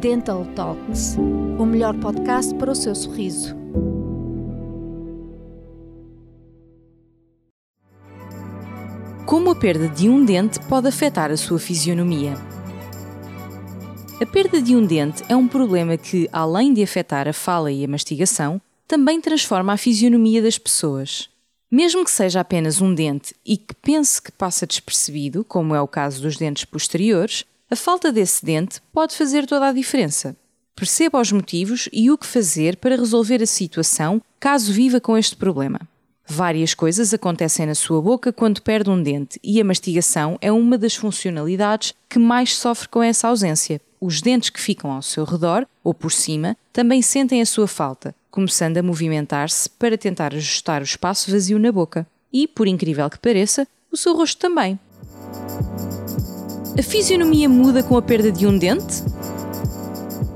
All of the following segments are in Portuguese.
Dental Talks, o melhor podcast para o seu sorriso. Como a perda de um dente pode afetar a sua fisionomia? A perda de um dente é um problema que, além de afetar a fala e a mastigação, também transforma a fisionomia das pessoas. Mesmo que seja apenas um dente e que pense que passa despercebido, como é o caso dos dentes posteriores, a falta desse dente pode fazer toda a diferença. Perceba os motivos e o que fazer para resolver a situação caso viva com este problema. Várias coisas acontecem na sua boca quando perde um dente e a mastigação é uma das funcionalidades que mais sofre com essa ausência. Os dentes que ficam ao seu redor ou por cima também sentem a sua falta, começando a movimentar-se para tentar ajustar o espaço vazio na boca. E, por incrível que pareça, o seu rosto também. A fisionomia muda com a perda de um dente?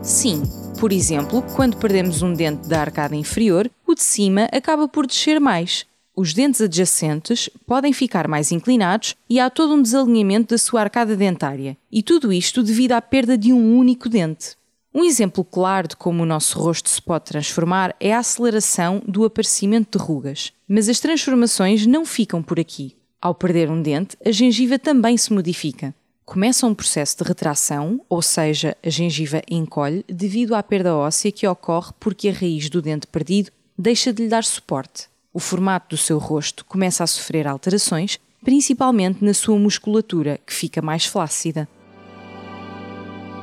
Sim. Por exemplo, quando perdemos um dente da arcada inferior, o de cima acaba por descer mais. Os dentes adjacentes podem ficar mais inclinados e há todo um desalinhamento da sua arcada dentária, e tudo isto devido à perda de um único dente. Um exemplo claro de como o nosso rosto se pode transformar é a aceleração do aparecimento de rugas. Mas as transformações não ficam por aqui. Ao perder um dente, a gengiva também se modifica começa um processo de retração, ou seja, a gengiva encolhe devido à perda óssea que ocorre porque a raiz do dente perdido deixa de lhe dar suporte. O formato do seu rosto começa a sofrer alterações, principalmente na sua musculatura, que fica mais flácida.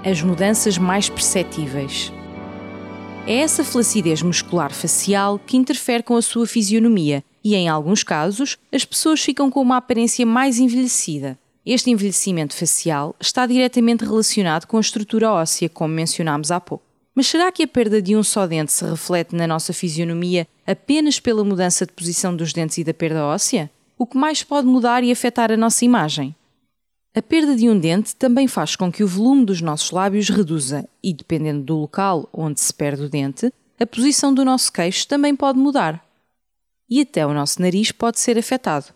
As mudanças mais perceptíveis. É essa flacidez muscular facial que interfere com a sua fisionomia e, em alguns casos, as pessoas ficam com uma aparência mais envelhecida. Este envelhecimento facial está diretamente relacionado com a estrutura óssea, como mencionámos há pouco. Mas será que a perda de um só dente se reflete na nossa fisionomia apenas pela mudança de posição dos dentes e da perda óssea? O que mais pode mudar e afetar a nossa imagem? A perda de um dente também faz com que o volume dos nossos lábios reduza e, dependendo do local onde se perde o dente, a posição do nosso queixo também pode mudar. E até o nosso nariz pode ser afetado.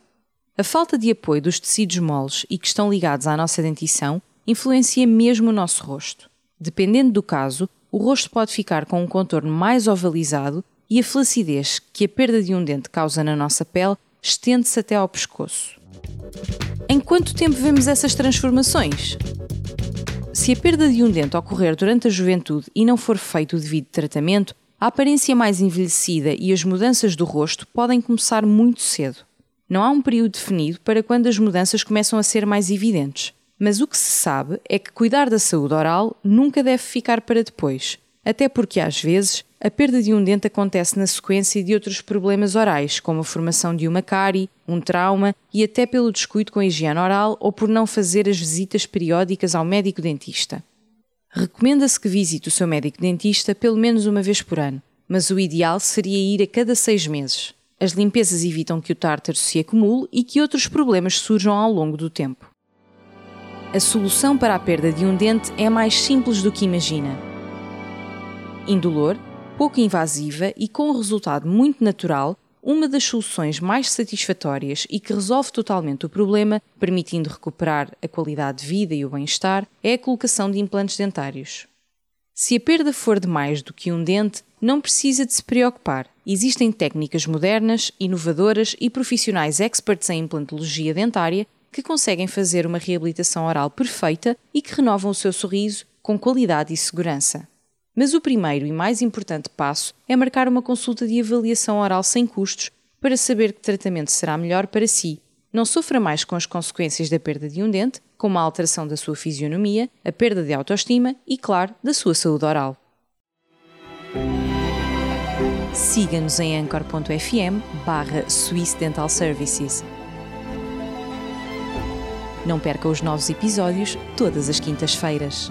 A falta de apoio dos tecidos moles e que estão ligados à nossa dentição influencia mesmo o nosso rosto. Dependendo do caso, o rosto pode ficar com um contorno mais ovalizado e a flacidez que a perda de um dente causa na nossa pele estende-se até ao pescoço. Em quanto tempo vemos essas transformações? Se a perda de um dente ocorrer durante a juventude e não for feito o devido tratamento, a aparência mais envelhecida e as mudanças do rosto podem começar muito cedo. Não há um período definido para quando as mudanças começam a ser mais evidentes, mas o que se sabe é que cuidar da saúde oral nunca deve ficar para depois, até porque às vezes a perda de um dente acontece na sequência de outros problemas orais, como a formação de uma cárie, um trauma e até pelo descuido com a higiene oral ou por não fazer as visitas periódicas ao médico dentista. Recomenda-se que visite o seu médico dentista pelo menos uma vez por ano, mas o ideal seria ir a cada seis meses. As limpezas evitam que o tártaro se acumule e que outros problemas surjam ao longo do tempo. A solução para a perda de um dente é mais simples do que imagina. Indolor, pouco invasiva e com um resultado muito natural, uma das soluções mais satisfatórias e que resolve totalmente o problema, permitindo recuperar a qualidade de vida e o bem-estar, é a colocação de implantes dentários. Se a perda for de mais do que um dente, não precisa de se preocupar. Existem técnicas modernas, inovadoras e profissionais experts em implantologia dentária que conseguem fazer uma reabilitação oral perfeita e que renovam o seu sorriso com qualidade e segurança. Mas o primeiro e mais importante passo é marcar uma consulta de avaliação oral sem custos para saber que tratamento será melhor para si. Não sofra mais com as consequências da perda de um dente como a alteração da sua fisionomia, a perda de autoestima e, claro, da sua saúde oral. Siga-nos em anchor.fm barra Swiss Dental Services. Não perca os novos episódios todas as quintas-feiras.